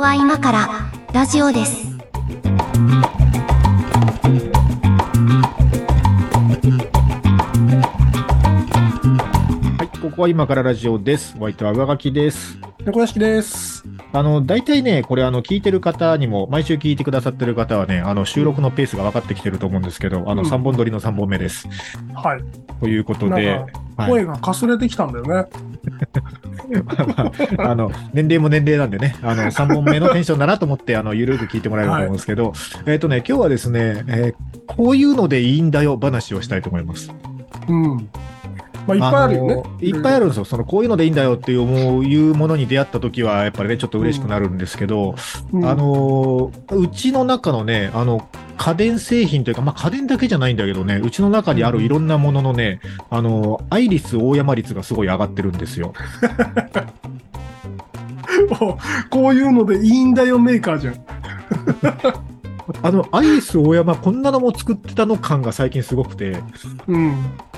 こは今からラジオです。はい、ここは今からラジオです。お相手は上書きです。猫屋敷です。あの、大体ね、これあの、聞いてる方にも、毎週聞いてくださってる方はね、あの、収録のペースが分かってきてると思うんですけど、あの、うん3本撮りの3本目です。はい。ということで、か、はい声がかすれてきたんだよね。あの、年齢も年齢なんでね、あの、3本目のテンションだなと思って、あの、ゆるく聞いてもらえればと思うんですけど、えっ、とね、今日はですね、えーこういうのでいいんだよ話をしたいと思います。うん。まあ、いっぱいあるよねの。いっぱいあるんですよ。その、こういうのでいいんだよっていう思う、いうものに出会った時は、やっぱりね、ちょっと嬉しくなるんですけど、うん。あのーうちの中のね、あの、家電製品というか、まあ、家電だけじゃないんだけどね、うちの中にあるいろんなもののね、あのーアイリス大山率がすごい上がってるんですよ。こういうのでいいんだよメーカーじゃん。あの、アイリス大山、こんなのも作ってたの感が最近すごくて、うん。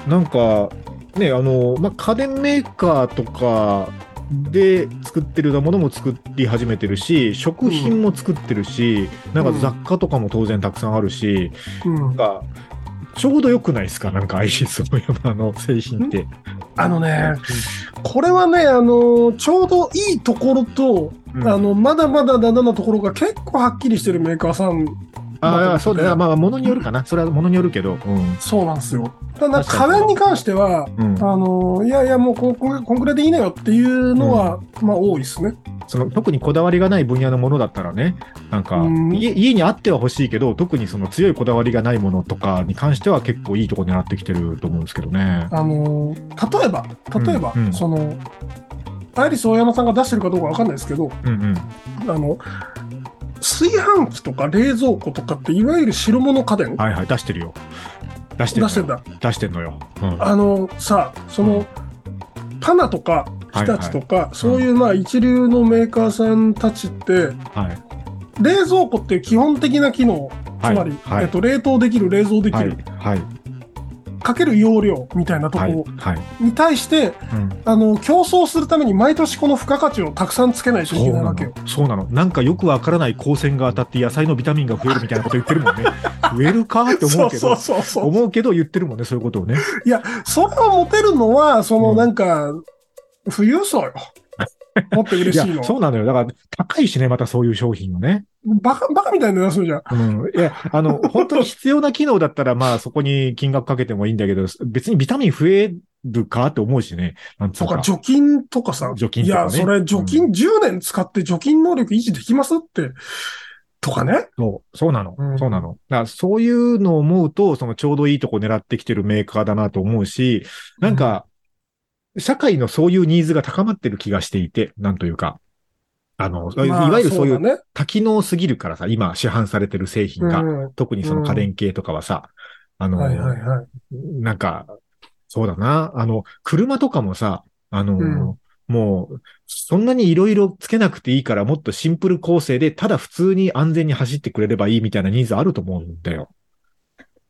なんか、ね、あの、まあ、家電メーカーとかで作ってるようなものも作り始めてるし、食品も作ってるし、なんか雑貨とかも当然たくさんあるし、うんなん。か、ちょうど良くないですか？なんかアイリス大山の製品って。あのね、これはね、あの、ちょうどいいところと、うん。あの、まだまだダメなところが結構はっきりしてるメーカーさん、ああ、そうだね。まあ、ものによるかな。それはものによるけど。うん。そうなんですよ。ただ、家電に関しては、うん。あの、いやいや、もうこ、ここんくらいでいいのよっていうのは、まあ、多いですね。その、特にこだわりがない分野のものだったらね、なんか、うん家家にあっては欲しいけど、特にその強いこだわりがないものとかに関しては結構いいとこ狙ってきてると思うんですけどね。あの例えば、例えば、うんうんその、アイリス大山さんが出してるかどうかわかんないですけど、うんうん。あの、炊飯器とか冷蔵庫とかって、いわゆる白物家電、はいはい、出してるよ。出してる出してんだ。出してんのよ。うん。あの、さ、その、パナとか、日立とか、そういうまあ一流のメーカーさんたちって、はい。冷蔵庫っていう基本的な機能、つはいまり、はいえっと、冷凍できる、冷蔵できはいる、。はい。かける容量みたいなとこはい。ろはい。に対して、うん。あの、競争するために毎年この付加価値をたくさんつけないといそうなのけないわけよ。。そうなの。なんかよくわからない光線が当たって野菜のビタミンが増えるみたいなこと言ってるもんね。増えるかって思うけど。思うけど言ってるもんね、そういうことをね。いや、それを持てるのは、そのうんなんか、富裕層よ。持っていや嬉しいの、は。そうなのよ。だから、高いしね、またそういう商品をね。バカ、バカみたいな値段するじゃん。うん。いや、あの、本当に必要な機能だったら、まあ、そこに金額かけてもいいんだけど、別にビタミン増えるかって思うしね。なんつうか、除菌とかさ。除菌とかねいや、それ、除菌10年使って除菌能力維持できますって。とかね。そう、そうなの。うんそうなの。だからそういうのを思うと、そのちょうどいいとこ狙ってきてるメーカーだなと思うし、なんか、社会のそういうニーズが高まってる気がしていて、なんというか、あの、いまあわゆるそういう。多機能すぎるからさ、今市販されてる製品が、うん特にその家電系とかはさ、あの、はいはいはい。なんか、そうだな、あの、車とかもさ、あの、うんもう、そんなにいろいろつけなくていいから、もっとシンプル構成で、ただ普通に安全に走ってくれればいいみたいなニーズあると思うんだよ。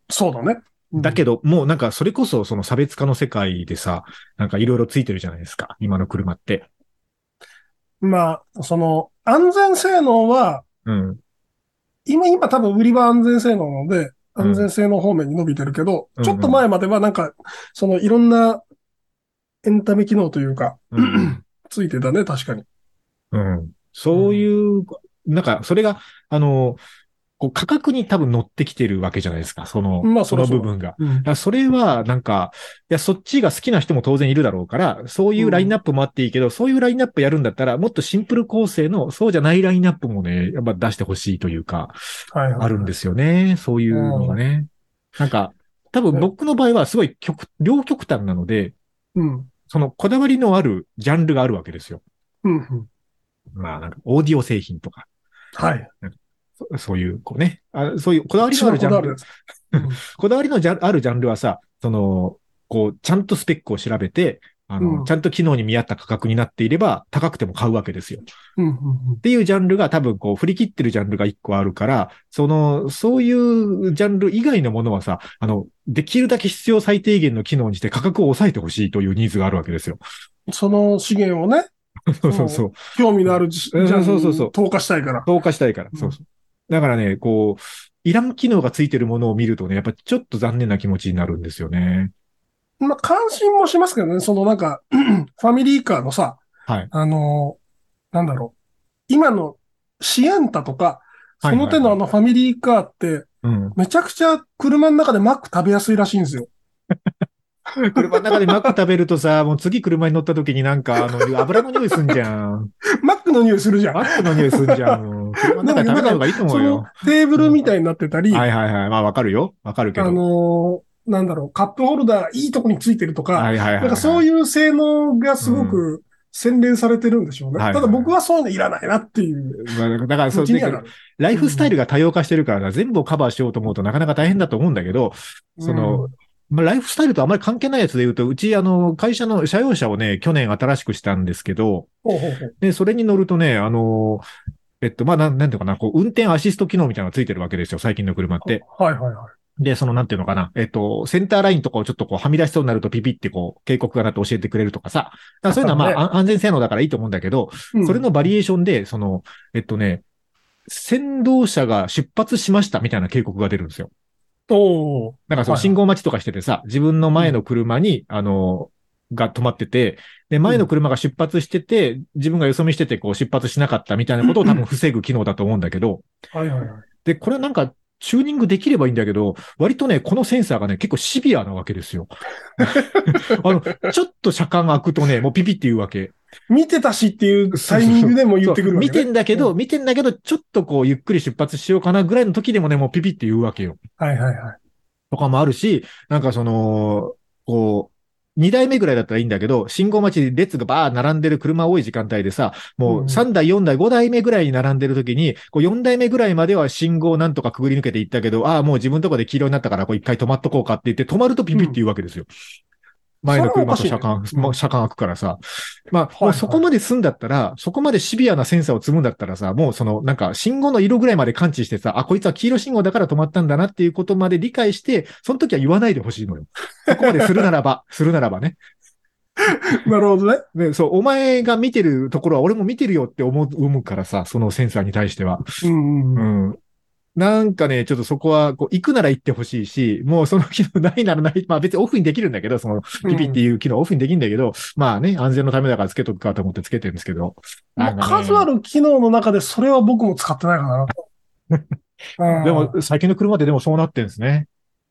そうだね。だけど、もうなんかそれこそその差別化の世界でさ、なんかいろいろついてるじゃないですか、今の車って。まあ、その、安全性能は、うん。今、今多分売りは安全性能なので、うん安全性能方面に伸びてるけど、うんちょっと前まではなんか、そのいろんなエンタメ機能というか、うん。ついてたね、確かに。うん。そういう、なんか、それが、あの、こう価格に多分乗ってきてるわけじゃないですか、その、そのまあそりゃそう部分が。うんそれは、なんか、いや、そっちが好きな人も当然いるだろうから、そういうラインナップもあっていいけど、そういうラインナップやるんだったら、もっとシンプル構成の、そうじゃないラインナップもね、やっぱ出してほしいというか、はいはい。あるんですよね。そういうのがね。なんか、多分僕の場合はすごい極、両極端なので、うん。そのこだわりのあるジャンルがあるわけですよ。うん。うん。まあ、なんか、オーディオ製品とか、はい。そそういう、こうね、あそういうこだわりのあるジャンルこだわりの あるジャンルはさ、その、こう、ちゃんとスペックを調べて、あの、うんちゃんと機能に見合った価格になっていれば、高くても買うわけですよ。っうん。うん。ていうジャンルが多分こう、振り切ってるジャンルが一個あるから、その、そういうジャンル以外のものはさ、あの、できるだけ必要最低限の機能にして価格を抑えてほしいというニーズがあるわけですよ。その資源をね、そうそうそう。興味のあるジャンルそうそうそうに投下したいから。投下したいから。うんそうそう。だからね、こう、いらん機能がついてるものを見るとね、やっぱちょっと残念な気持ちになるんですよね。まあ、関心もしますけどね、そのなんか、ファミリーカーのさ、はい。あのーなんだろう。今のシエンタとか、その手のあのファミリーカーって、うん。めちゃくちゃ車の中でマック食べやすいらしいんですよ。車の中でマック食べるとさ、もう次車に乗った時になんか、あの、油の匂いすんじゃん。マックの匂いするじゃん。マックの匂いすんじゃん。車の中で食べない方がいいと思そうのよ。テーブルみたいになってたり、はいはいはい。まあわかるよ。わかるけど。あのーなんだろう、カップホルダーいいとこについてるとか、はいはいはい。なんかそういう性能がすごく洗練されてるんでしょうね。はいはいただ僕はそういうのいらないなっていうまあだからそう。ライフスタイルが多様化してるからな、全部をカバーしようと思うとなかなか大変だと思うんだけど、その、まあ、ライフスタイルとあまり関係ないやつで言うと、うち、あの、会社の車用車をね、去年新しくしたんですけど、ほうほうほうで、それに乗るとね、あの、えっと、まあ、なん、なんていうのかな、こう、運転アシスト機能みたいなのがついてるわけですよ、最近の車って。はいはいはい。で、その、なんていうのかな、えっと、センターラインとかをちょっとこう、はみ出しそうになるとピピってこう、警告がなって教えてくれるとかさ。だからそういうのはまあ、ねあ安全性能だからいいと思うんだけど、うんそれのバリエーションで、その、えっとね、先導車が出発しましたみたいな警告が出るんですよ。おーなんかそのはいはい信号待ちとかしててさ、自分の前の車に、あの、が止まってて、で、前の車が出発してて、自分がよそ見してて、こう出発しなかったみたいなことを多分防ぐ機能だと思うんだけど、はいはいはい。で、これなんか、チューニングできればいいんだけど、割とね、このセンサーがね、結構シビアなわけですよ。あの、ちょっと車間が開くとね、もうピピって言うわけ。見てたしっていうタイミングでも言ってくるわけ、ね、見てんだけど、見てんだけど、ちょっとこう、ゆっくり出発しようかなぐらいの時でもね、もうピピって言うわけよ。はいはいはい。とかもあるし、なんかその、こう、二台目ぐらいだったらいいんだけど、信号待ちで列がバー並んでる車多い時間帯でさ、もう3台、4台、5台目ぐらいに並んでる時に、こう4台目ぐらいまでは信号なんとかくぐり抜けていったけど、ああ、もう自分のとこで黄色になったから、こう一回止まっとこうかって言って、止まるとピピって言うわけですよ。前の車と車間、車間開くからさ。まあ、はいもうそこまで済んだったら、そこまでシビアなセンサーを積むんだったらさ、もうその、なんか、信号の色ぐらいまで感知してさ、あ、こいつは黄色信号だから止まったんだなっていうことまで理解して、その時は言わないでほしいのよ。そこまでするならば、するならばね。なるほどね。で、そう、お前が見てるところは俺も見てるよって思う、思うからさ、そのセンサーに対しては。うんうん。うん。なんかね、ちょっとそこは、こう、行くなら行ってほしいし、もうその機能ないならない、まあ別にオフにできるんだけど、その、ピピっていう機能オフにできるんだけど、まあね、安全のためだからつけとくかと思ってつけてるんですけど。まあ数ある機能の中でそれは僕も使ってないかな。うんでも、最近の車ってでもそうなってんですね。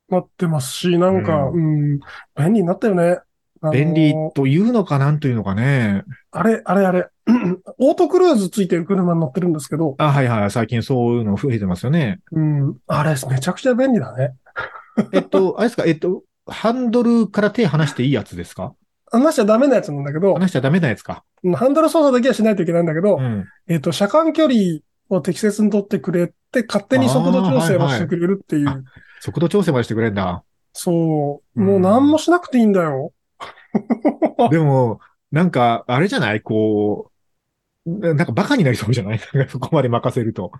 なってますし、なんか、ううん、便利になったよね。あのー便利というのかなんというのかね。あれ、あれ、あれ。オートクルーズついてる車に乗ってるんですけど、あ、はいはい。最近そういうの増えてますよね。うん、あれ、めちゃくちゃ便利だね。えっと、あれですか、えっと、ハンドルから手離していいやつですか？話しちゃダメなやつなんだけど、離しちゃダメなやつか。うんハンドル操作だけはしないといけないんだけど、うん。えっと、車間距離を適切に取ってくれて、勝手に速度調整もしてくれるっていう。あーはい速度調整までしてくれるんだ。そう。うんもう何もしなくていいんだよ。でも、なんか、あれじゃない？こう、なんかバカになりそうじゃない？そこまで任せると。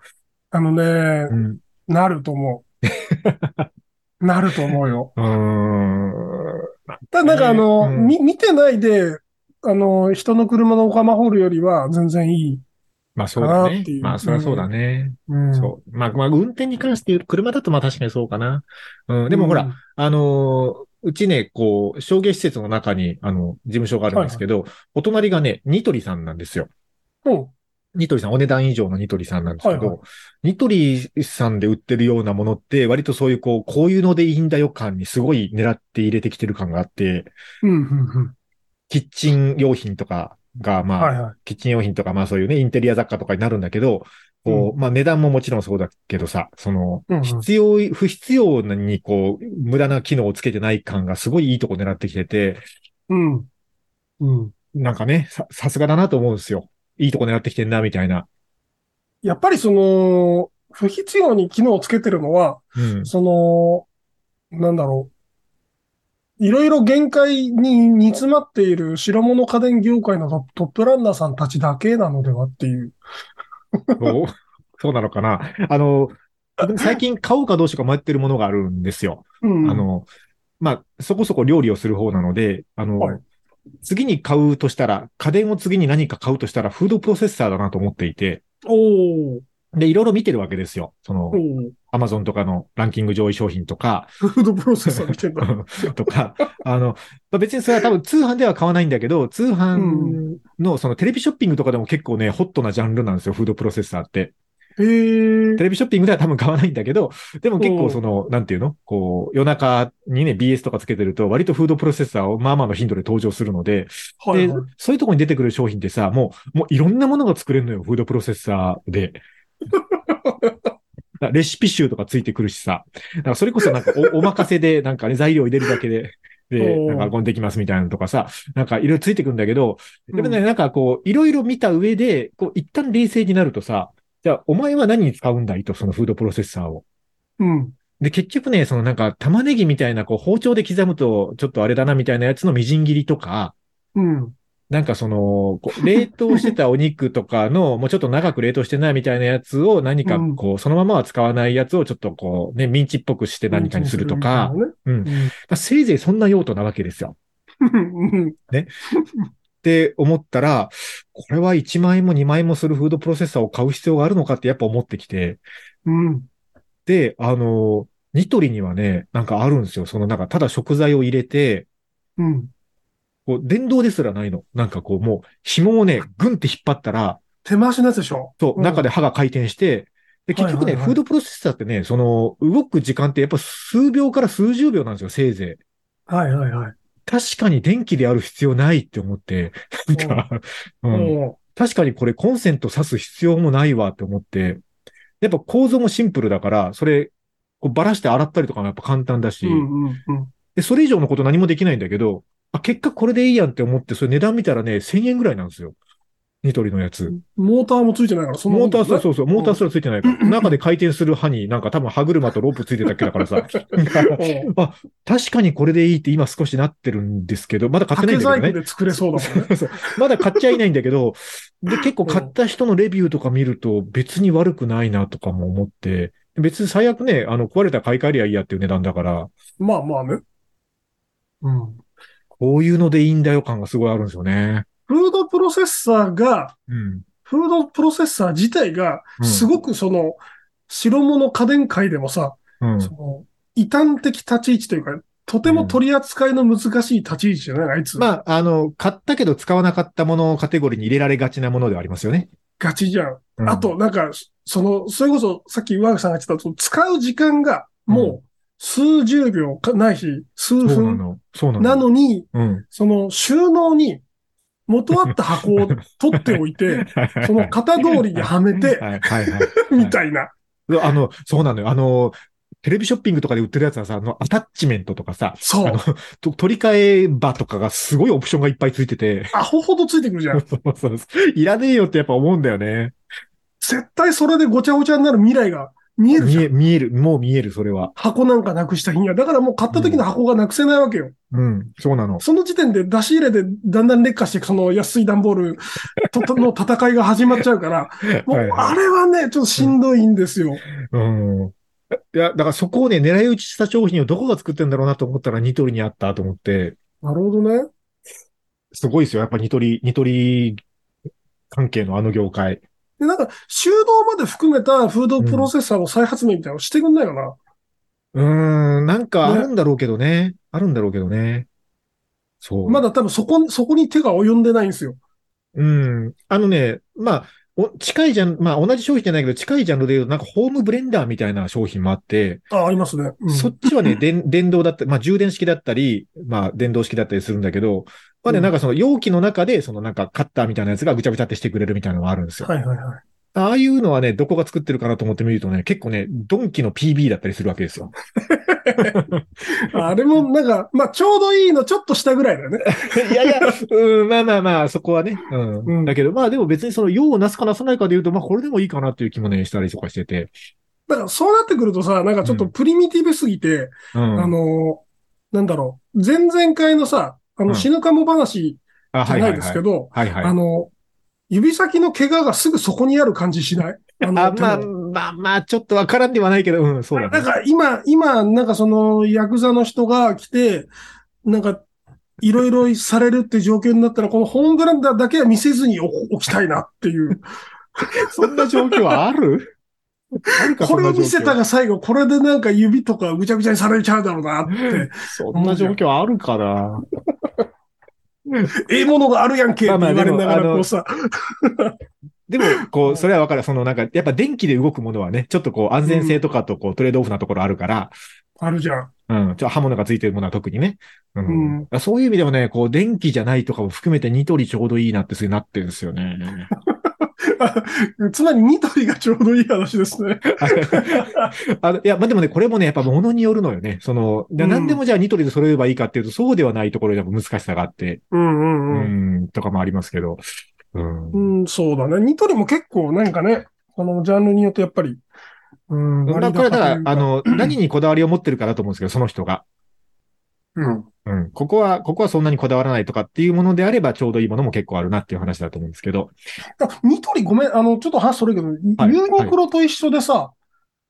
あのねう、ん。なると思う。なると思うよ。うーん。ただなんかあの、うんみ、見てないで、あの、人の車のオカマホールよりは全然いい。まあそうだねまあそりゃそうだね。うん。そう。まあまあ運転に関して言う、車だとまあ確かにそうかな。うん。でもほら、うんあのーうちね、こう、商業施設の中に、あの、事務所があるんですけど、お隣がね、ニトリさんなんですよ。うん。ニトリさん、お値段以上のニトリさんなんですけど、はいはいニトリさんで売ってるようなものって、割とそういう、こう、こういうのでいいんだよ感にすごい狙って入れてきてる感があって、うん、うん、うん。キッチン用品とかが、まあ、はいはい。キッチン用品とか、まあそういうね、インテリア雑貨とかになるんだけど、こう、まあ値段ももちろんそうだけどさ、そのうんうん、必要、不必要にこう、無駄な機能をつけてない感がすごいいいとこ狙ってきてて、うん。うん。なんかね、さ、さすがだなと思うんですよ。いいとこ狙ってきてんな、みたいな。やっぱりその、不必要に機能をつけてるのは、うん。その、なんだろう。いろいろ限界に煮詰まっている白物家電業界のトトップランナーさんたちだけなのではっていう。そう、そうなのかな？あの、僕最近買おうかどうしようか迷ってるものがあるんですよ。うん。あの、まあ、そこそこ料理をする方なので、あの、はい次に買うとしたら、家電を次に何か買うとしたら、フードプロセッサーだなと思っていて、おー。で、いろいろ見てるわけですよ。その。アマゾンとかのランキング上位商品とか、フードプロセッサー見てんだ。とか、あの、まあ別にそれは多分通販では買わないんだけど、通販のそのテレビショッピングとかでも結構ね、ホットなジャンルなんですよ、フードプロセッサーって。テ。レビショッピングでは多分買わないんだけど、でも結構その、なんていうの？こう、夜中にね、BS とかつけてると、割とフードプロセッサーをまあまあの頻度で登場するので、ではいはい。、そういうところに出てくる商品ってさ、もう、もういろんなものが作れるのよ、フードプロセッサーで。だ レシピ集とかついてくるしさ。だからそれこそなんかおお任せで、なんかね、材料入れるだけで、で、なんかできますみたいなのとかさ、なんかいろいろついてくるんだけど、でもね、うんなんかこう、いろいろ見た上で、こう、一旦冷静になるとさ、じゃあ、お前は何に使うんだいと、そのフードプロセッサーを。うん。で、結局ね、そのなんか玉ねぎみたいな、こう、包丁で刻むと、ちょっとあれだなみたいなやつのみじん切りとか、うん。なんかその、こう冷凍してたお肉とかの、もうちょっと長く冷凍してないみたいなやつを何かうんこう、そのままは使わないやつをちょっとこう、ね、ミンチっぽくして何かにするとか、うん。せいぜいそんな用途なわけですよ。うん。って思ったら、これは1万円も2万円もするフードプロセッサーを買う必要があるのかってやっぱ思ってきて、うん。で、あの、ニトリにはね、なんかあるんですよ。そのなんか、ただ食材を入れて、うん。こう、電動ですらないの。なんかこう、もう、紐をね、グンって引っ張ったら、手回しのやつでしょ？そう、ん中で刃が回転して、で、結局ね、フードプロセッサーってね、その、動く時間ってやっぱ数秒から数十秒なんですよ、せいぜい。はいはいはい。確かに電気である必要ないって思って、なんか、うん、お確かにこれコンセント挿す必要もないわって思って、やっぱ構造もシンプルだから、それ、こうばらして洗ったりとかもやっぱ簡単だし、うんうんうん。で、それ以上のこと何もできないんだけど、あ、結果これでいいやんって思って、それ値段見たらね、1000円ぐらいなんですよ。ニトリのやつ。モーターもついてないから、そのモーター、そうそうそう、モーターすそらついてないから。中で回転する刃になんか多分歯車とロープついてたっけだからさ。あ、確かにこれでいいって今少しなってるんですけど、まだ買ってない竹んだけどね。で作れそうだもんね。そうまだ買っちゃいないんだけど、で、結構買った人のレビューとか見ると別に悪くないなとかも思って、別に最悪ね、あの、壊れたら買い替えりゃいいやっていう値段だから、まあまあね。うん。こういうのでいいんだよ感がすごいあるんですよね。フードプロセッサーが、うん。フードプロセッサー自体が、うんすごくその、白物家電界でもさ、うん。その、異端的立ち位置というか、とても取り扱いの難しい立ち位置じゃない？あいつ。まあ、あの、買ったけど使わなかったものをカテゴリーに入れられがちなものではありますよね。ガチじゃん。うんあと、なんか、その、それこそ、さっき岩垣さんが言ってた、使う時間が、もう、数十秒かないし、数分なの。に、うん。その収納に元あった箱を取っておいて、その型通りにはめて、はいはいはい。みたいな。あの、そうなのよ。あの、テレビショッピングとかで売ってるやつはさ、あの、アタッチメントとかさ、そうあの。と取り替え場とかがすごいオプションがいっぱいついてて、アホほどついてくるじゃん。そうそうそういらねえよってやっぱ思うんだよね。絶対それでごちゃごちゃになる未来が見えるじゃん。見え、る、もう見える、それは。箱なんかなくした日には。だからもう買った時の箱がなくせないわけよ。うん、そうなの。その時点で出し入れでだんだん劣化していくその安い段ボール ととの戦いが始まっちゃうから、もうあれはね、ちょっとしんどいんですよ。うん。いや、だからそこをね、狙い撃ちした商品をどこが作ってんだろうなと思ったらニトリにあったと思って、なるほどね。すごいですよ。やっぱニトリ、ニトリ関係のあの業界。で、なんか、修道まで含めたフードプロセッサーの再発明みたいなのしてくんないかな。うーん、なんかあるんだろうけどね。あるんだろうけどね。そう。まだ多分そこ、そこに手が及んでないんですよ。うん。あのね、まあ、お近いじゃん、まあ同じ商品じゃないけど、近いジャンルで言うと、なんかホームブレンダーみたいな商品もあって、あ、ありますね。うんそっちはね、電 電動だった、まあ充電式だったり、まあ電動式だったりするんだけど、まあね、うんなんかその容器の中で、そのなんかカッターみたいなやつがぐちゃぐちゃってしてくれるみたいなのがあるんですよ。はいはいはい。ああいうのはね、どこが作ってるかなと思ってみるとね、結構ね、ドンキの PB だったりするわけですよ。あれもなんか、まあちょうどいいのちょっと下ぐらいだよね。いやいや、うん、まあまあまあ、そこはね。うん。うんだけど、まあでも別にその用をなすかなさないかで言うと、まあこれでもいいかなっていう気もね、したりとかしてて。だからそうなってくるとさ、なんかちょっとプリミティブすぎて、うん。あの、なんだろう、前々回のさ、あの、うん死ぬかも話あ、じゃないですけど。あの、指先の怪我がすぐそこにある感じしない？あまあ、まあまあ、ちょっとわからんではないけど、うん、そうだね。なんか今、今、なんかその、ヤクザの人が来て、なんか、いろいろされるって状況になったら、このホームグラウンダーだけは見せずにお 置きたいなっていう。そんな状況あるある？かこれを見せたが最後、これでなんか指とかぐちゃぐちゃにされちゃうだろうなって。そんな状況あるかな？ええものがあるやんけって言われながらこうさ。でも、こう、それはわかる。そのなんか、やっぱ電気で動くものはね、ちょっとこう安全性とかとこうトレードオフなところあるから、あるじゃん。うん、ちょっと刃物がついてるものは特にね。うんうんそういう意味でもね、こう電気じゃないとかも含めてニトリちょうどいいなってそういうなってるんですよね。つまりニトリがちょうどいい話ですね。あの いや、まあ、でもね、これもね、やっぱ物によるのよね。その、でうん何でもじゃあニトリで揃えればいいかっていうと、そうではないところでやっぱ難しさがあって、うんううんうん。ん、とかもありますけど。うん。うん、そうだね。ニトリも結構なんかね、このジャンルによってやっぱり、うん、だから、あの、の、何にこだわりを持ってるかだと思うんですけど、その人が。うん。うん。ここは、ここはそんなにこだわらないとかっていうものであれば、ちょうどいいものも結構あるなっていう話だと思うんですけど。あニトリごめん、あの、ちょっと話それるけど、はいユニクロと一緒でさ、は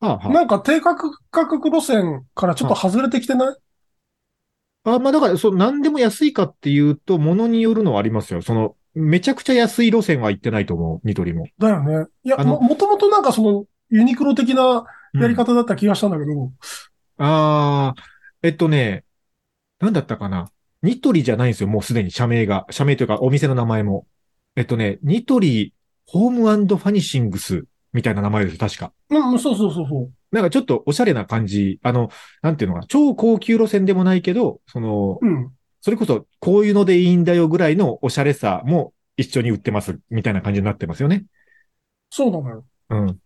あ、はなんか低価格路線からちょっと外れてきてない？あ、あまあだから、そう、何でも安いかっていうと、ものによるのはありますよ。その、めちゃくちゃ安い路線は行ってないと思う、ニトリも。だよね。いや、も、もともとなんかその、ユニクロ的なやり方だった気がしたんだけど、ああ、えっとね、なんだったかな？ニトリじゃないんですよ、もうすでに社名が。社名というか、お店の名前も。えっとね、ニトリホームファニシングスみたいな名前です、確か。うん、そうそうそうそう。なんかちょっとおしゃれな感じ。あの、なんていうのかな？超高級路線でもないけど、その、うん。それこそ、こういうのでいいんだよぐらいのおしゃれさも一緒に売ってます、みたいな感じになってますよね。そうなのよ。うん。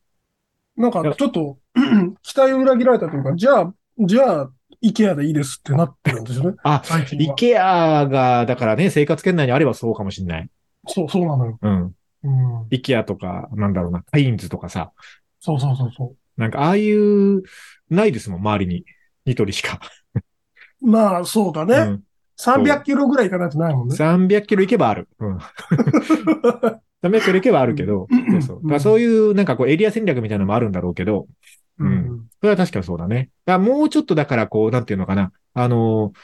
なんかちょっと、期待を裏切られたというか、じゃあ、じゃあ、イケアでいいですってなってるんですよね。あ、最近は。イケアが、だからね、生活圏内にあればそうかもしれない。そう、そうなのよ。うん。うん。イケアとか、なんだろうな、カインズとかさ。そうそうそうそなんか、ああいう、ないですもん、周りに。ニトリしか。う。まあ、そうだね。うん。300キロぐらい行かないとないもんね。300キロ行けばある。うん。300キロ行けばあるけど、うんそうそう。だそういう、なんかこう、エリア戦略みたいなのもあるんだろうけど、うん。それは確かにそうだね。だもうちょっとだから、こう、なんていうのかな。あのー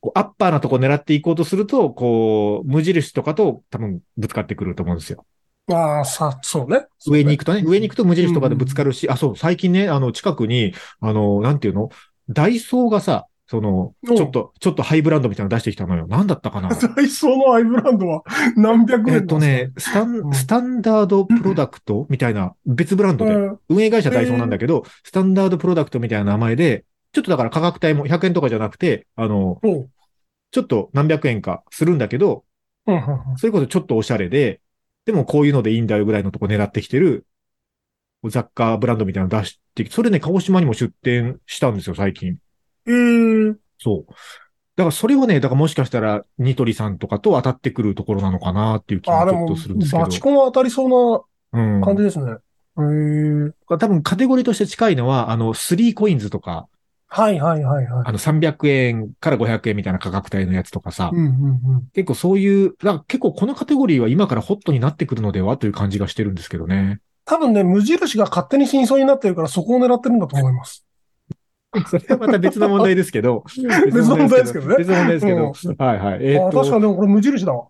こうアッパーなとこ狙っていこうとすると、こう、無印とかと多分ぶつかってくると思うんですよ。ああ、さ、そうね。上に行くとね、上に行くと無印とかでぶつかるし、あ、そう、最近ね、あの、近くに、あの、なんていうの？ダイソーがさ、その、ちょっと、ちょっとハイブランドみたいなの出してきたのよ。なんだったかな？ダイソーのアイブランドは何百円えっとね、スタン、うん。スタンダードプロダクトみたいな別ブランドで、うん。運営会社ダイソーなんだけど、スタンダードプロダクトみたいな名前で、ちょっとだから価格帯も100円とかじゃなくて、あの、ちょっと何百円かするんだけど、それこそちょっとおしゃれで、でもこういうのでいいんだよぐらいのとこ狙ってきてる、雑貨ブランドみたいなの出してきて、それね、鹿児島にも出店したんですよ、最近。えー、そう。だからそれはね、だからもしかしたら、ニトリさんとかと当たってくるところなのかなっていう気ああ、でもがちょっとするんですけど。バチコン当たりそううん。な感じですね。えー、多分カテゴリーとして近いのは、あの、3コインズとか、はいはいはいはい。あの、300円から500円みたいな価格帯のやつとかさ、うんうんうん。結構そういう、だから結構このカテゴリーは今からホットになってくるのではという感じがしてるんですけどね。多分ね、無印が勝手に真相になってるからそこを狙ってるんだと思います。それはまた 別の問題ですけど。別の問題ですけどね別の問題ですけど。はいはい。えあっと、確かにでもこれ無印だわ。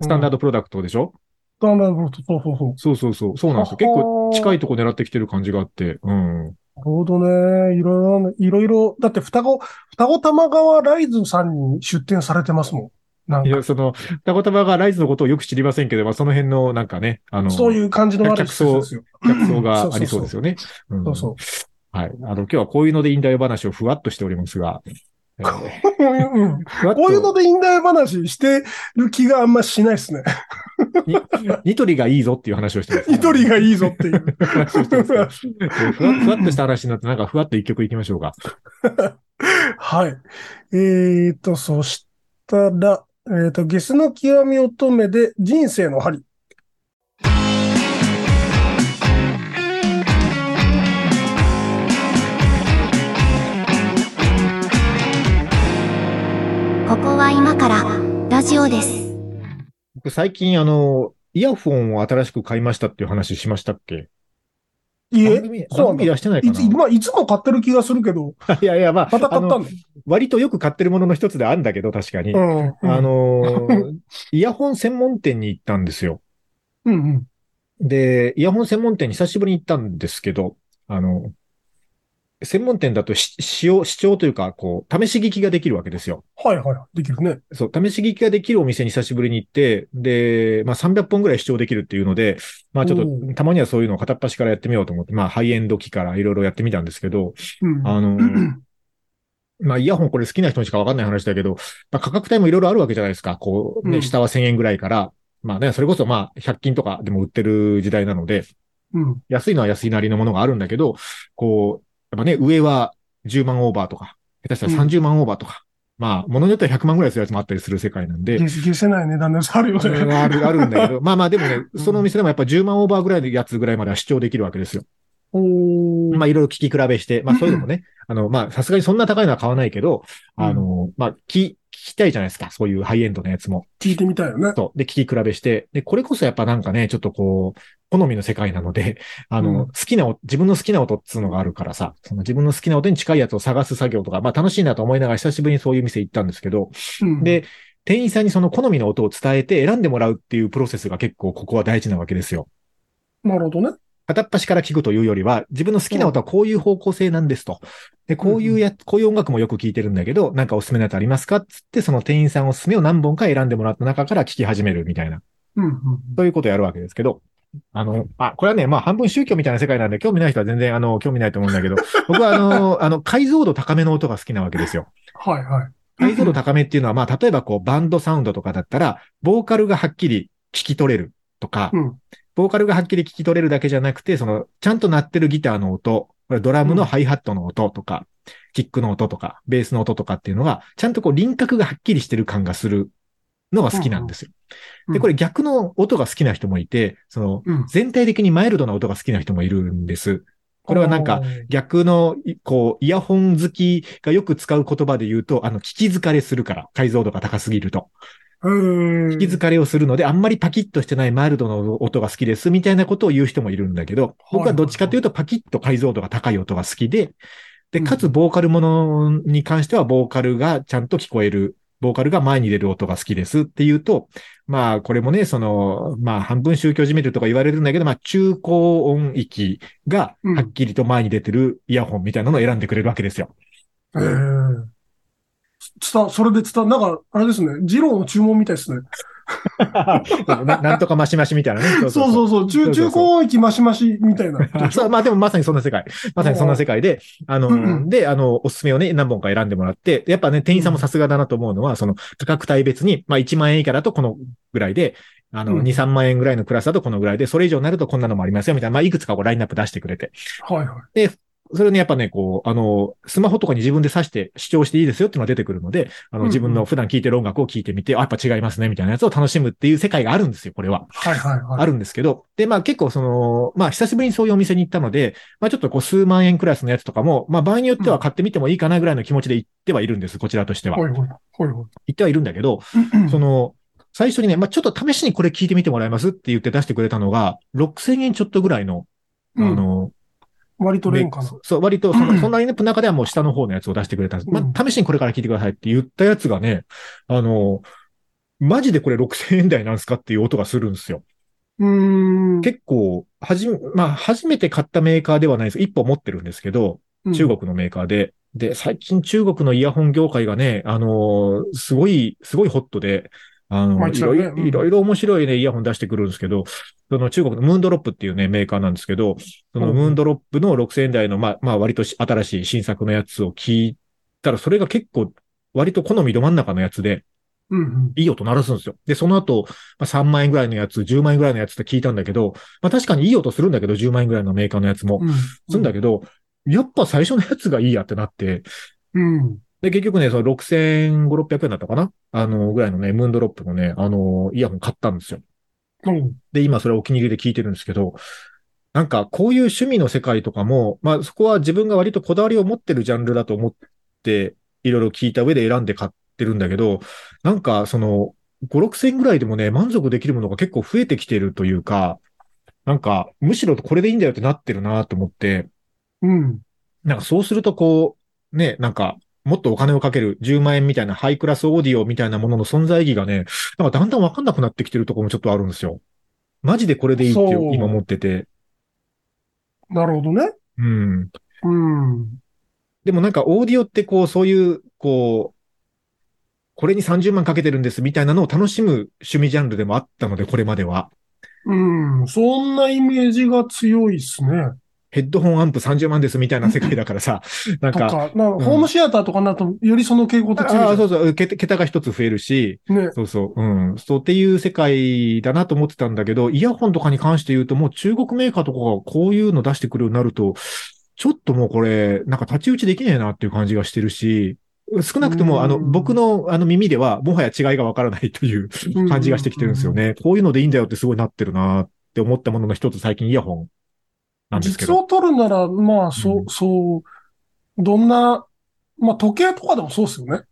スタンダード。ドプロダクトでしょ？スタンダード、そうそうそう。そうそうそう。そうなんですよ。結構近いとこ狙ってきてる感じがあって。うん。なるほどね。いろいろね、いろいろ、だって双子、双子玉川ライズさんに出店されてますもん。なんか、いや、その、タコタバがライズのことをよく知りませんけど、まあ、その辺のなんかね、あの、そういう感じの悪い施設ですよ。客層がありそうですよね。うんそうそう。はい。あの、今日はこういうのでいいんだよ話をふわっとしておりますが、こういうので引退話してる気があんましないですね。にニトリがいいぞっていう話をしてます。ニトリがいいぞっていう。話をしてますふわふわっとした話になって、なんかふわっと一曲いきましょうか。はい。えーと、そしたら、えーと、ゲスの極み乙女で人生の針。ここは今からラジオです。僕最近あの、イヤフォンを新しく買いましたっていう話しましたっけ？いえ？そう出してないかいつ、まあ、いつも買ってる気がするけど、な。いやいや、まあ、また買ったんだあの割とよく買ってるものの一つであるんだけど、確かに。うん。あのー イヤホン専門店に行ったんですよ。うんうん。で、イヤホン専門店に久しぶりに行ったんですけど、あの、専門店だとし使用、視聴というか、こう、試し聞きができるわけですよ。はいはい。できるね。そう、試し聞きができるお店に久しぶりに行って、で、まあ300本ぐらい視聴できるっていうので、まあちょっおと、たまにはそういうのを片っ端からやってみようと思って、まあハイエンド機からいろいろやってみたんですけど、うん。あの、まあイヤホンこれ好きな人にしかわかんない話だけど、まあ価格帯もいろいろあるわけじゃないですか。こう、ね、うん下は1000円ぐらいから、まあね、それこそまあ100均とかでも売ってる時代なので、うん。安いのは安いなりのものがあるんだけど、こう、やっぱね、上は10万オーバーとか、下手したら30万オーバーとか、まあ、ものによっては100万ぐらいするやつもあったりする世界なんで、消せない値段のやつあるよね。ある、あるんだけど、まあまあでもね、うんそのお店でもやっぱ10万オーバーぐらいのやつぐらいまでは視聴できるわけですよ。おーまあいろいろ聞き比べして、まあそういうのもね、あの、まあさすがにそんな高いのは買わないけど、あの、まあ聞、聞きたいじゃないですか。そういうハイエンドのやつも。聞いてみたいよね。そう。で、聞き比べして、で、これこそやっぱなんかね、ちょっとこう、好みの世界なので、あの、うん好きな音、自分の好きな音っつうのがあるからさ、その自分の好きな音に近いやつを探す作業とか、まあ楽しいなと思いながら久しぶりにそういう店行ったんですけど、うん、で、店員さんにその好みの音を伝えて選んでもらうっていうプロセスが結構ここは大事なわけですよ。なるほどね。片っ端から聞くというよりは、自分の好きな音はこういう方向性なんですと。で、こういうや、こういう音楽もよく聞いてるんだけど、なんかおすすめのやつありますか？つって、その店員さんおすすめを何本か選んでもらった中から聞き始めるみたいな、うんうん。そういうことをやるわけですけど、あの、あ、これはね、まあ半分宗教みたいな世界なんで、興味ない人は全然、あの、興味ないと思うんだけど、僕はあの、あの、解像度高めの音が好きなわけですよ。はいはい。解像度高めっていうのは、まあ、例えばこう、バンドサウンドとかだったら、ボーカルがはっきり聞き取れるとか、うんボーカルがはっきり聞き取れるだけじゃなくて、その、ちゃんと鳴ってるギターの音、これドラムのハイハットの音とか、キックの音とか、ベースの音とかっていうのが、ちゃんとこう、輪郭がはっきりしてる感がするのが好きなんですよ。うんで、これ逆の音が好きな人もいて、その、うん。全体的にマイルドな音が好きな人もいるんです。これはなんか逆の、いこう、イヤホン好きがよく使う言葉で言うと、あの、聞き疲れするから、解像度が高すぎると。へー聞き疲れをするので、あんまりパキッとしてないマイルドの音が好きです、みたいなことを言う人もいるんだけど、僕はどっちかというと、パキッと解像度が高い音が好きで、で、うん。かつ、ボーカルものに関しては、ボーカルがちゃんと聞こえる、ボーカルが前に出る音が好きですっていうと、まあ、これもね、その、まあ、半分宗教じめるとか言われるんだけど、まあ、中高音域がうんはっきりと前に出てるイヤホンみたいなのを選んでくれるわけですよ。へー伝わ、それで伝わ、なんか、あれですね。二郎の注文みたいですね。ななんとかマシマシみたいなね。そうそうそう。中、中高域マシマシみたいな。そう、まあでもまさにそんな世界。まさにそんな世界で、あの、うんうんで、あの、おすすめをね、何本か選んでもらって、やっぱね、店員さんもさすがだなと思うのは、その価格帯別に、まあ1万円以下だとこのぐらいで、あの、うん2、3万円ぐらいのクラスだとこのぐらいで、それ以上になるとこんなのもありますよ、みたいな、まあいくつかこうラインナップ出してくれて。はいはい。それね、やっぱね、こう、あの、スマホとかに自分で挿して視聴していいですよっていうのが出てくるので、あの、自分の普段聴いてる音楽を聴いてみて、あ、やっぱ違いますね、みたいなやつを楽しむっていう世界があるんですよ、これは。はいはいはい。あるんですけど、で、まあ結構その、まあ久しぶりにそういうお店に行ったので、まあちょっとこう数万円クラスのやつとかも、まあ場合によっては買ってみてもいいかなぐらいの気持ちで行ってはいるんです、こちらとしては。ほいほい。ほい。行ってはいるんだけど、その、最初にね、まあちょっと試しにこれ聞いてみてもらえますって言って出してくれたのが、6000円ちょっとぐらいの、あうんの、割と廉価な。そう、割とその、そんなにね、中ではもう下の方のやつを出してくれたんです。まうんあ試しにこれから聞いてくださいって言ったやつがね、あの、マジでこれ6000円台なんですかっていう音がするんですよ。うーん。結構、はじめ、まあ、初めて買ったメーカーではないです。一本持ってるんですけど、うん中国のメーカーで。で、最近中国のイヤホン業界がね、あのーすごい、すごいホットで、あの、いろいろ面白いね、イヤホン出してくるんですけど、その中国のムーンドロップっていうね、メーカーなんですけど、そのうんムーンドロップの6000円台の、まあ、まあ、割とし新しい新作のやつを聞いたら、それが結構、割と好みど真ん中のやつで、うんうん。いい音鳴らすんですよ。で、その後、まあ、3万円ぐらいのやつ、10万円ぐらいのやつって聞いたんだけど、まあ確かにいい音するんだけど、10万円ぐらいのメーカーのやつも。うん。するんだけど、やっぱ最初のやつがいいやってなって、うん。で、結局ね、その6500、600円だったかな？あの、ぐらいのね、ムーンドロップのね、あの、イヤホン買ったんですよ。うん。で、今それお気に入りで聞いてるんですけど、なんかこういう趣味の世界とかも、まあそこは自分が割とこだわりを持ってるジャンルだと思って、いろいろ聞いた上で選んで買ってるんだけど、なんかその、5、6千ぐらいでもね、満足できるものが結構増えてきてるというか、なんか、むしろこれでいいんだよってなってるなと思って、うん。なんかそうするとこう、ね、なんか、もっとお金をかける10万円みたいなハイクラスオーディオみたいなものの存在意義がね、なんかだんだんわかんなくなってきてるところもちょっとあるんですよ。マジでこれでいいって今思ってて。なるほどね。うん。うん。でもなんかオーディオってこう、そういう、こう、これに30万かけてるんですみたいなのを楽しむ趣味ジャンルでもあったので、これまでは。うん。そんなイメージが強いですね。ヘッドホンアンプ30万ですみたいな世界だからさ、なんか、とか、なん。かホームシアターとかになると、よりその傾向と強いじゃんああ、そうそう、桁桁が一つ増えるし、ね。そうそう、うん。そうっていう世界だなと思ってたんだけど、イヤホンとかに関して言うと、もう中国メーカーとかがこういうの出してくるようになると、ちょっともうこれ、なんか太刀打ちできねえなっていう感じがしてるし、少なくとも、うん。あの、僕のあの耳では、もはや違いがわからないという感じがしてきてるんですよね。こういうのでいいんだよってすごいなってるなって思ったものの一つ、最近イヤホンなんですけど。実を取るなら、まあ、そうう、そう、どんな、まあ、時計とかでもそうですよね。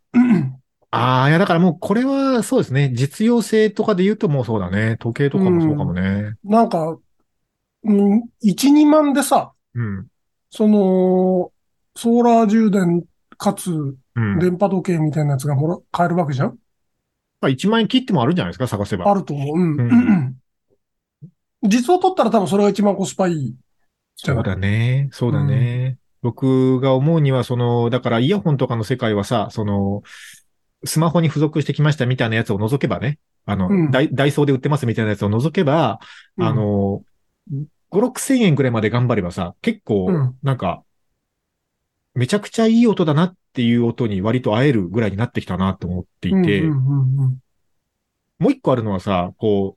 ああ、いや、だからもうこれはそうですね。実用性とかで言うともうそうだね。時計とかもそうかもね。なんか、うん、1、2万でさ、うん。その、ソーラー充電かつうん。電波時計みたいなやつがもら、買えるわけじゃん？まあ、1万円切ってもあるんじゃないですか、探せば。あると思う。うん。うん 実を取ったら多分それが一番コスパいい。そうだね。そうだね。僕が思うには、その、だからイヤホンとかの世界はさ、その、スマホに付属してきましたみたいなやつを除けばね、あの、うん。ダイダイソーで売ってますみたいなやつを除けば、うん。あの、5、6千円くらいまで頑張ればさ、結構うん、なんか、めちゃくちゃいい音だなっていう音に割と合えるぐらいになってきたなと思っていて、うんうんうんうん。もう一個あるのはさ、こう、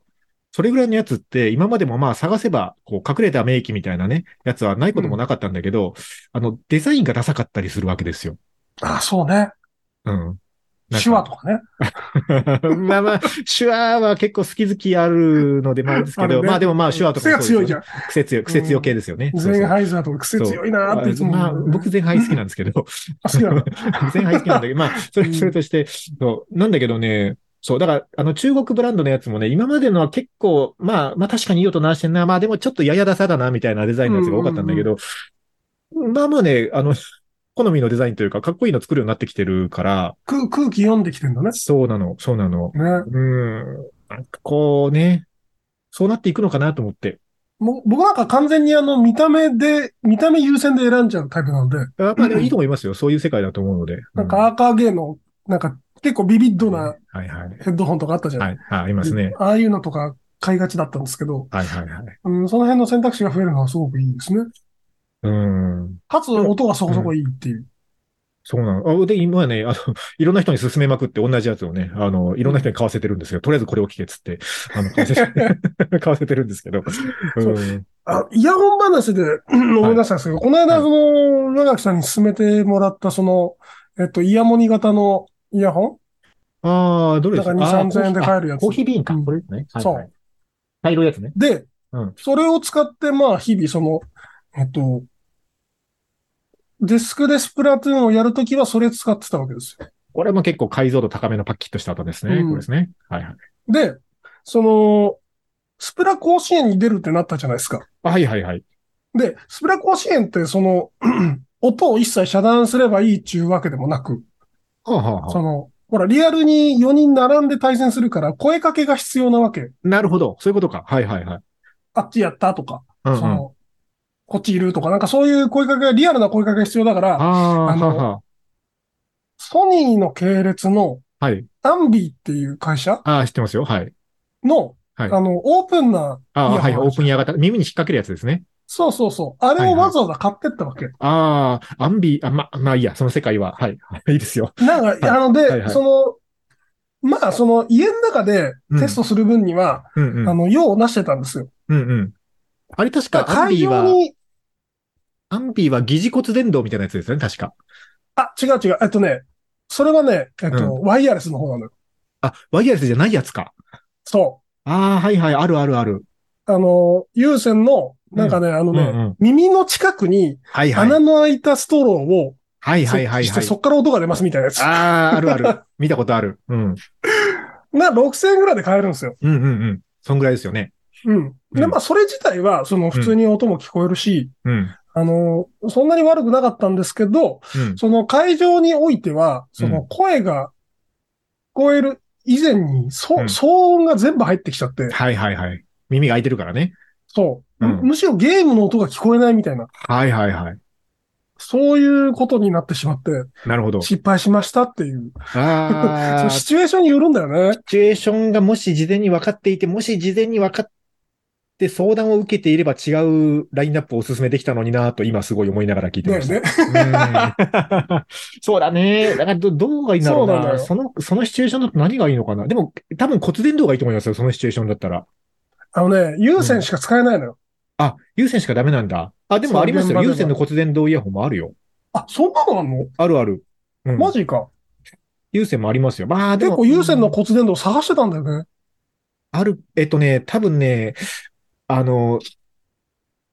それぐらいのやつって、今までもまあ探せば、こう、隠れた名機みたいなね、やつはないこともなかったんだけど、あの、デザインがダサかったりするわけですよ。あ、そうね。うん。手話とかね。か。まあまあ、手話は結構好き好きあるので、まあですけど、あるねまあでもまあ手話とかねが強いじゃん。癖強い、癖強系ですよね。そうハイとか癖強いなーっていつもまあ。僕前輩好きなんですけど、あ、好きなの 前輩好きなんだけど、まあ、それ、それとして、そう、なんだけどね、そう、だから、あの、中国ブランドのやつもね、今までのは結構、まあ、まあ確かにいい音鳴らしてんな、まあでもちょっとややダサだな、みたいなデザインのやつが多かったんだけど、まあまあね、あの、好みのデザインというか、かっこいいの作るようになってきてるから、空空気読んできてんだね。そうなの、そうなの。ね。うん。なんかこうね、そうなっていくのかなと思って。もう僕なんか完全にあの、見た目で、見た目優先で選んじゃうタイプなんで、あまあでもいいと思いますよ。そういう世界だと思うので。なんかアーカーゲーの、なんか結構ビビッドうん、なはいはい。ヘッドホンとかあったじゃん。はい、あありますね。ああいうのとか買いがちだったんですけど、はいはいはい。うん、その辺の選択肢が増えるのはすごくいいですね。うん。かつ音がそこそこいいっていう。そうなの。あで、今はね、あの、いろんな人に勧めまくって同じやつをね、あの、いろんな人に買わせてるんですけど、とりあえずこれを聞けっつって、あの、買わせて、買わせてるんですけど。うん。あ、イヤホン話で思い出したんですけど、この間その、長木さんに勧めてもらったその、えっと、イヤモニ型のイヤホああ、どれですか？だから2 3000円であ買えるやつコーヒービーンか。うんこれですね。はい、そうはい。茶色いやつね。ンで、うんそれを使って、まあ、日々その、えっと、デスクでスプラトゥーンをやるときはそれ使ってたわけですよ。これも結構解像度高めのパッキッとした後ですね。うんこれですね。はいはい。で、その、スプラ甲子園に出るってなったじゃないですか。あはいはいはい。で、スプラ甲子園ってその、音を一切遮断すればいいっていうわけでもなく、はあ、はあはあ、その、ほら、リアルに4人並んで対戦するから、声かけが必要なわけ。なるほど。そういうことか。はいはいはい。あっちやったとか、うんうん、その、こっちいるとか、なんかそういう声かけが、リアルな声かけが必要だから、あのはあはソニーの系列のあ。はい。アンビーっていう会社ああ、知ってますよ。はい。の、はいあの、オープンな、ああ、はい。オープンイヤー型。耳に引っ掛けるやつですね。そうそうそう。あれをわざわざ買ってったわけ。ああ、アンビ、あ、ま、まあいいや、その世界は。はい。いいですよ。なんか、あの、で、はいはいその、まあ、その、家の中でテストする分には、うんうん。あの、用をなしてたんですよ。うんうん。あれ確か、アン会ビーは、アンビーは疑似骨伝導みたいなやつですよね、確か。あ、違う違う。えっとね、それはね、えっと、ワイヤレスの方なのよ。あ、ワイヤレスじゃないやつか。そああ、はいはい、あるあるある。う。あの、有線の、なんかね、あのね、うんうん耳の近くに。穴の開いたストローをはい設はいはいはい置して、。そっから音が出ますみたいなやつ。ああ、あるある。見たことある。うん。な、6000円ぐらいで買えるんですよ。うんうんうん。そんぐらいですよね。うん。で、まあ、それ自体は、その、普通に音も聞こえるし、うん。あの、そんなに悪くなかったんですけど、うん。その会場においては、その声が聞こえる以前に、そうん騒音が全部入ってきちゃって、はいはいはい。耳が開いてるからね。そう、うんむむしろゲームの音が聞こえないみたいな、はいはいはい。そういうことになってしまって、なるほど。失敗しましたっていう。そああ、のシチュエーションによるんだよね。シチュエーションがもし事前に分かっていて、もし事前に分かって相談を受けていれば違うラインナップをお勧めできたのになと今すごい思いながら聞いてました。ね。うんそうだね。だからど、どうがいいんだろうな。そうその、そのシチュエーションだと何がいいのかな。でも、多分骨伝導がいいと思いますよ。そのシチュエーションだったら。あのね、有線しか使えないのよ。あ、有線しかダメなんだ。あ、でもありますよ。有線の骨伝導イヤホンもあるよ。あ、そんなの？あんのあるある。うん、マジか。有線もありますよ。まあでも。結構有線の骨伝導探してたんだよね。ある、えっとね、多分ね、あの、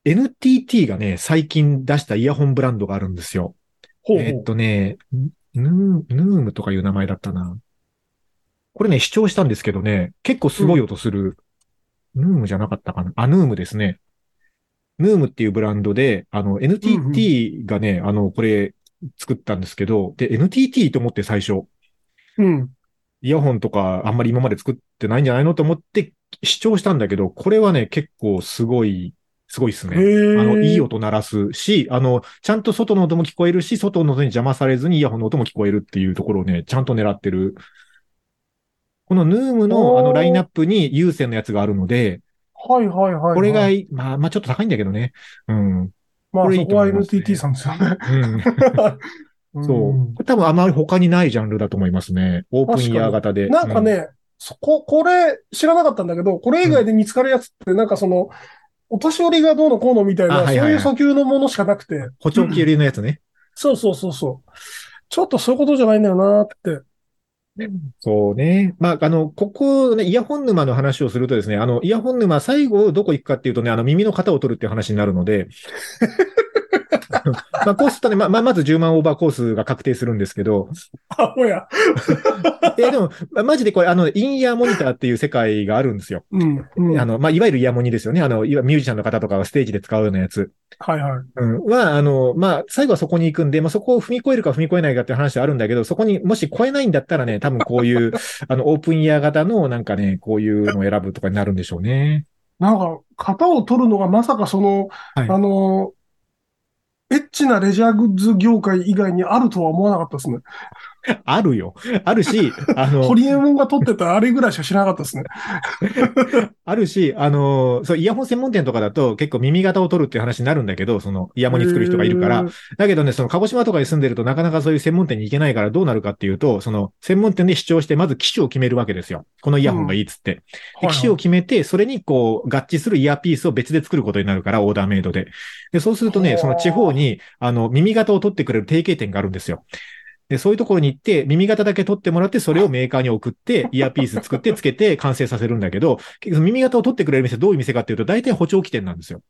NTT がね、最近出したイヤホンブランドがあるんですよ。ほうほう。えっとね、ヌー、ヌームとかいう名前だったな。これね、視聴したんですけどね、結構すごい音する。ヌームじゃなかったかなあ、ヌームですね。ヌームっていうブランドで、あの、NTT がね、あの、これ作ったんですけど、で、NTT と思って最初、うん。イヤホンとかあんまり今まで作ってないんじゃないのと思って視聴したんだけど、これはね、結構すごい、すごいですね。あの、いい音鳴らすし、あの、ちゃんと外の音も聞こえるし、外の音に邪魔されずにイヤホンの音も聞こえるっていうところをね、ちゃんと狙ってる。このヌームおのーあのラインナップに有線のやつがあるので、はいはいはいはい。これがまあ、まあちょっと高いんだけどね。うん。まあこれいいそこは NTT さんですよね。うん。そう。多分あまり他にないジャンルだと思いますね。オープンイヤー型で。なんかね、そこ、これ知らなかったんだけど、これ以外で見つかるやつってなんかその、お年寄りがどうのこうのみたいな、そういう訴求のものしかなくて。うん、補聴器入りのやつね。そうそうそうそう。ちょっとそういうことじゃないんだよなって。そうね。まあ、あの、ここね、イヤホン沼の話をするとですね、あの、イヤホン沼最後どこ行くかっていうとね、あの、耳の型を取るっていう話になるので、まあ、コースとね、まあ、まず10万オーバーコースが確定するんですけど、あ、おや。え、でも、まあマジでこれ、あの、インイヤーモニターっていう世界があるんですよ。うん。うん。あの、まあ、いわゆるイヤモニですよね。あの、いわミュージシャンの方とかがステージで使うようなやつ。はいはい。うん。は、あの、まあ、最後はそこに行くんで、まあ、そこを踏み越えるか踏み越えないかっていう話はあるんだけど、そこにもし越えないんだったらね、多分こういう、あの、オープンイヤー型のなんかね、こういうのを選ぶとかになるんでしょうね。なんか、型を取るのがまさかその、はいあの、エッチなレジャーグッズ業界以外にあるとは思わなかったですね。あるよ。あるし、あのホ、リエモンが取ってたあれぐらいしか知らなかったですね。あるし、あの、そう、イヤホン専門店とかだと結構耳型を取るっていう話になるんだけど、その、イヤモニ作る人がいるから。だけどね、その鹿児島とかに住んでるとなかなかそういう専門店に行けないからどうなるかっていうと、その専門店で視聴してまず機種を決めるわけですよ。このイヤホンがいいっつって。ではい機種を決めて、それにこう合致するイヤーピースを別で作ることになるから、オーダーメイドで。で、そうするとね、はあその地方に、あの、耳型を取ってくれる提携店があるんですよ。で、そういうところに行って、耳型だけ取ってもらって、それをメーカーに送って、イヤーピース作って、つけて完成させるんだけど、結局耳型を取ってくれる店、どういう店かっていうと、大体補聴器店なんですよ。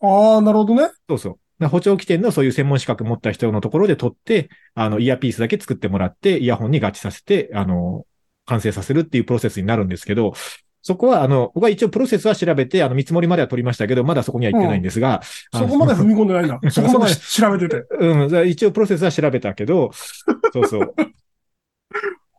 ああ、なるほどね。そうそう。補聴器店のそういう専門資格持った人のところで取って、あの、イヤーピースだけ作ってもらって、イヤホンに合致させて、あの、完成させるっていうプロセスになるんですけど、そこは、あの、僕は一応プロセスは調べて、あの、見積もりまでは取りましたけど、まだそこには行ってないんですが、あのそこまで踏み込んでないんだ。そこまで調べてて。うん、一応プロセスは調べたけど、そうそう。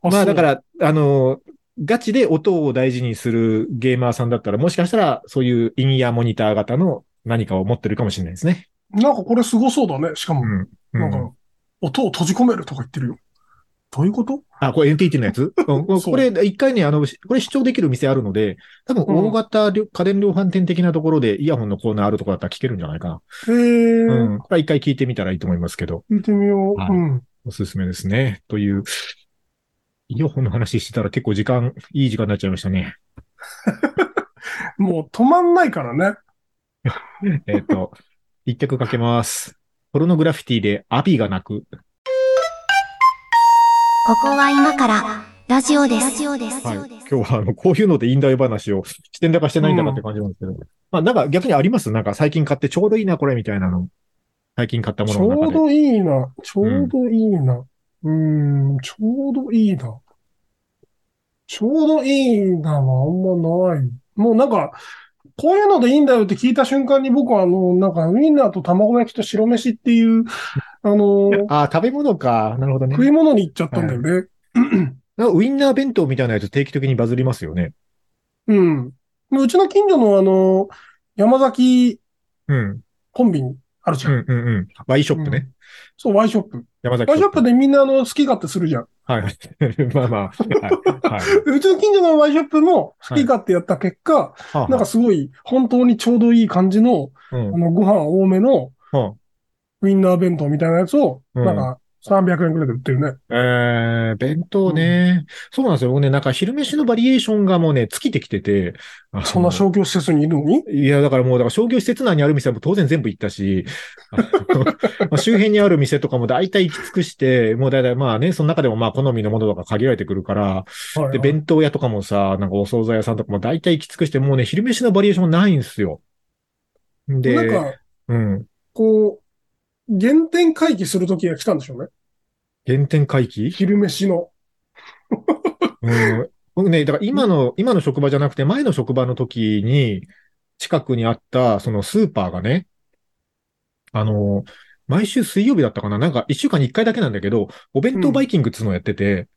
まあだから、あの、ガチで音を大事にするゲーマーさんだったら、もしかしたらそういうインイヤーモニター型の何かを持ってるかもしれないですね。なんかこれすごそうだね。しかも、うん。うんなんか、音を閉じ込めるとか言ってるよ。どういうこと？あ、これ NTT のやつ、うん、これ、一回ね、あの、これ視聴できる店あるので、多分うん大型量家電量販店的なところでイヤホンのコーナーあるところだったら聞けるんじゃないかへえ、な。うん。これは一回聞いてみたらいいと思いますけど、聞いてみよう。はいうん。おすすめですね。という、イヤホンの話してたら結構時間、いい時間になっちゃいましたね。もう止まんないからね。えっと、一曲かけます。ポルノグラフィティでアビが鳴く。ここは今からラジオです。ラジオです。はい。今日はあの、こういうのでインダイ話をしてんだかしてないんだかって感じなんですけど。まあなんか逆にあります？なんか最近買ってちょうどいいなこれみたいなの。最近買ったもちのの中で。ょうどいいな。ちょうどいいな。うーん、ちょうどいいな。ちょうどいいなはあんまない。もうなんか、こういうのでいいんだよって聞いた瞬間に僕はあの、なんかウインナーと卵焼きと白飯っていう、あの、ああ、食べ物か。なるほどね。食い物に行っちゃったんだよね。なんかウインナー弁当みたいなやつ定期的にバズりますよね。うん。うちの近所のあの、山崎うん。コンビニあるじゃん。うんうんうん。ワイショップね。そう、ワイショップ。山崎ワイショップでみんなあの、好き勝手するじゃん。はい。まあまあ。はい。うちの近所のワイショップも好き勝手やった結果、はあなんかすごい、本当にちょうどいい感じの、うんあの、ご飯多めのはウインナー弁当みたいなやつを、うんなんか300円くらいで売ってるね。えー、弁当ね、そうなんですよ。僕ね、なんか昼飯のバリエーションがもうね、尽きてきてて。そんな商業施設にいるのに？いや、だからもう、だから商業施設内にある店はもう当然全部行ったし、周辺にある店とかも大体行き尽くして、もう大体まあね、その中でもまあ好みのものとか限られてくるから、はいはいで、弁当屋とかもさ、なんかお惣菜屋さんとかも大体行き尽くして、もうね、昼飯のバリエーションないんですよ。で、なんか、うん。こう、原点回帰する時が来たんでしょうね。原点回帰？昼飯の。うん。僕ね、だから今の、今の職場じゃなくて、前の職場の時に、近くにあった、そのスーパーがね、あの、毎週水曜日だったかな？なんか一週間に一回だけなんだけど、お弁当バイキングっつうのをやってて、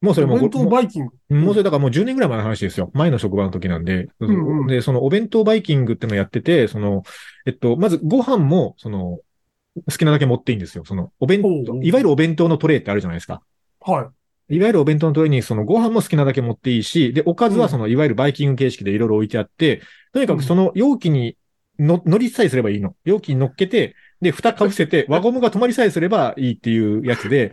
もうそれもお弁当バイキング。もうそれだからもう10年ぐらい前の話ですよ。前の職場の時なんで。んうんで、そのお弁当バイキングってのをやってて、その、えっと、まずご飯も、その、好きなだけ持っていいんですよ。その、お弁当、いわゆるお弁当のトレイってあるじゃないですか。はいわゆるお弁当のトレイにそのご飯も好きなだけ持っていいし、で、おかずはそのいわゆるバイキング形式でいろいろ置いてあって、とにかくその容器にの乗りさえすればいいの。容器に乗っけて、で、蓋かぶせて、輪ゴムが止まりさえすればいいっていうやつで。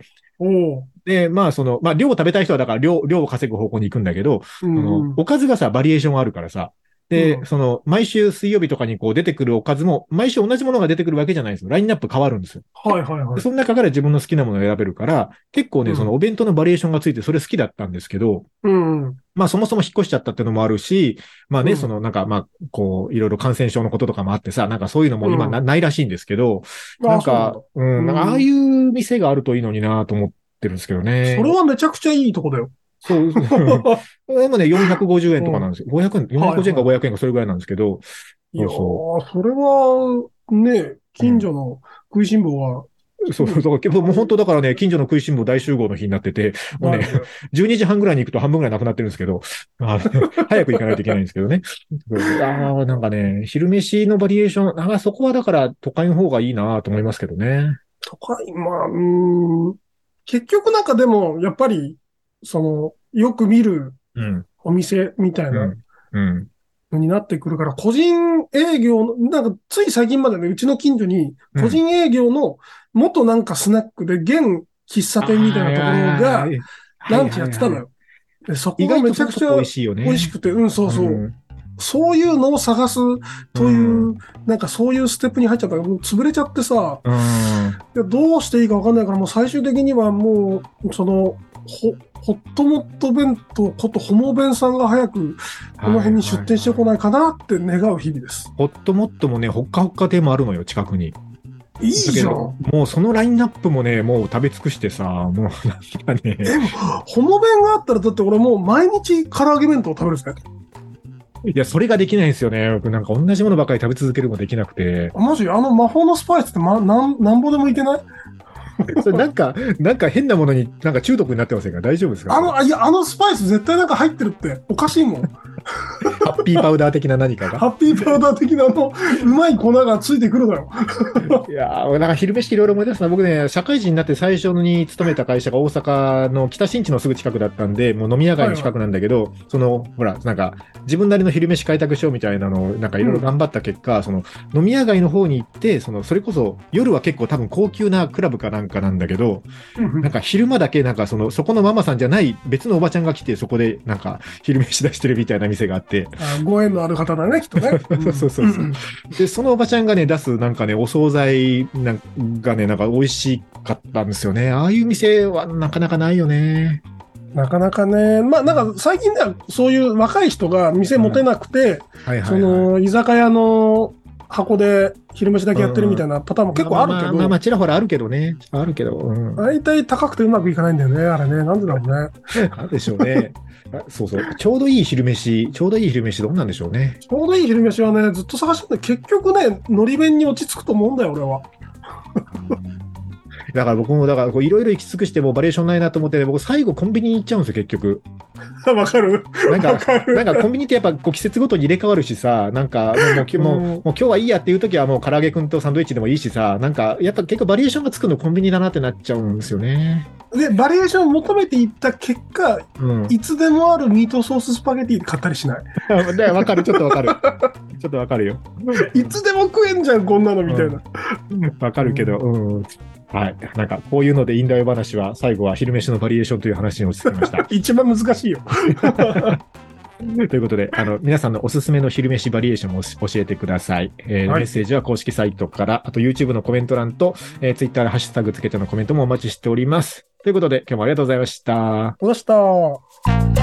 で、まあその、まあ量を食べたい人はだから量、量を稼ぐ方向に行くんだけど、うそんのおかずがさ、バリエーションあるからさ、で、うんその、毎週水曜日とかにこう出てくるおかずも、毎週同じものが出てくるわけじゃないんですよ。ラインナップ変わるんですよ。はいはいはい。でその中から自分の好きなものを選べるから、結構ね、うんそのお弁当のバリエーションがついてそれ好きだったんですけど、うんうん。まあそもそも引っ越しちゃったっていうのもあるし、まあね、うんそのなんかまあ、こう、いろいろ感染症のこととかもあってさ、なんかそういうのも今な,、うんないらしいんですけど、あなんか、そううん、なんかうんああいう店があるといいのになと思ってるんですけどね。それはめちゃくちゃいいとこだよ。そう。でもね、450円とかなんですよ。500円、450円か500円かそれぐらいなんですけど、いやそそれは、ね、近所の食いしん坊は、そうそうそう。もう本当だからね、近所の食いしん坊大集合の日になってて、もうね、12時半ぐらいに行くと半分ぐらいなくなってるんですけど、早く行かないといけないんですけどね。ああ、なんかね、昼飯のバリエーション、あそこはだから都会の方がいいなと思いますけどね。都会、まあ、うーん、結局なんかでも、やっぱり、その、よく見るうん。お店みたいうな。のになってくるから、個人営業の、なんかつい最近までね、うちの近所に、個人営業の元なんかスナックで、現喫茶店みたいなところが、ランチやってたのよ。でそこがめちゃくちゃ美味しいよね。美味しくて、うん、そうそう。んそういうのを探すという、うなんかそういうステップに入っちゃったから、もう潰れちゃってさ、うん。どうしていいかわかんないから、もう最終的にはもう、その、ほ、ホットモット弁当ことホモ弁さんが早くこの辺に出店してこないかなって願う日々です。ホットモットもね、ほっかほっか亭もあるのよ、近くに。いいじゃん。もうそのラインナップもね、もう食べ尽くしてさ、もうなんかね。え、ホモ弁があったら、だって俺もう毎日唐揚げ弁当食べるんですね。いや、それができないんですよね。僕なんか同じものばかり食べ続けるもできなくて。マジ？あの魔法のスパイスって、ま、なん、なんぼでもいけない？それなんか、なんか変なものになんか中毒になってませんか？大丈夫ですか？あの、いや、あのスパイス絶対なんか入ってるって。おかしいもん。ハッピーパウダー的な何かが？ハッピーパウダー的なあの、うまい粉がついてくるのよ。いやー、なんか昼飯いろいろ思い出すな。僕ね、社会人になって最初に勤めた会社が大阪の北新地のすぐ近くだったんで、もう飲み屋街の近くなんだけど、その、ほら、なんか、自分なりの昼飯開拓しようみたいなのを、なんかいろいろ頑張った結果、その、飲み屋街の方に行って、その、それこそ、夜は結構多分高級なクラブかなんかなんだけど、なんか昼間だけなんかその、そこのママさんじゃない別のおばちゃんが来て、そこでなんか昼飯出してるみたいな店があって、あご縁のある方だね、きっとね。そうそうそうそうんで、そのおばちゃんがね、出すなんかね、お惣菜なんがね、なんか美味しかったんですよね。ああいう店はなかなかないよね。なかなかね、まあなんか最近ではそういう若い人が店持てなくて、そはい。の居酒屋の箱で昼飯だけやってるみたいなパターンも結構あるけまあまあまあ、まど、あちらほらあるけどね。あるけど。うん。大体高くてうまくいかないんだよね、あれね。なんでだろうね。なんでしょうね。あそうそう。ちょうどいい昼飯、ちょうどいい昼飯どんなんでしょうね。ちょうどいい昼飯はね、ずっと探してんだ結局ね、のり弁に落ち着くと思うんだよ、俺は。だから僕も、だからこういろいろ行き尽くしてもバリエーションないなと思って、僕最後コンビニに行っちゃうんですよ、結局。わかるなんか。なんかコンビニってやっぱこう季節ごとに入れ替わるしさ、なんかもうもうきもう今日はいいやっていう時はもう唐揚げくんとサンドイッチでもいいしさ、なんかやっぱ結構バリエーションがつくのコンビニだなってなっちゃうんですよね。で、バリエーションを求めていった結果、うん。いつでもあるミートソーススパゲティで買ったりしない。で わかる、ちょっとわかる。ちょっとわかるよ。いつでも食えんじゃん、こんなのみたいな。わかるけど、うん。はい。なんか、こういうので、インダヨ話は、最後は昼飯のバリエーションという話に落ち着きました。一番難しいよ。ということで、あの、皆さんのおすすめの昼飯バリエーションも教えてください。えーはいメッセージは公式サイトから、あと YouTube のコメント欄と、えー、Twitter でハッシュタグつけてのコメントもお待ちしております。ということで、今日もありがとうございました。どうした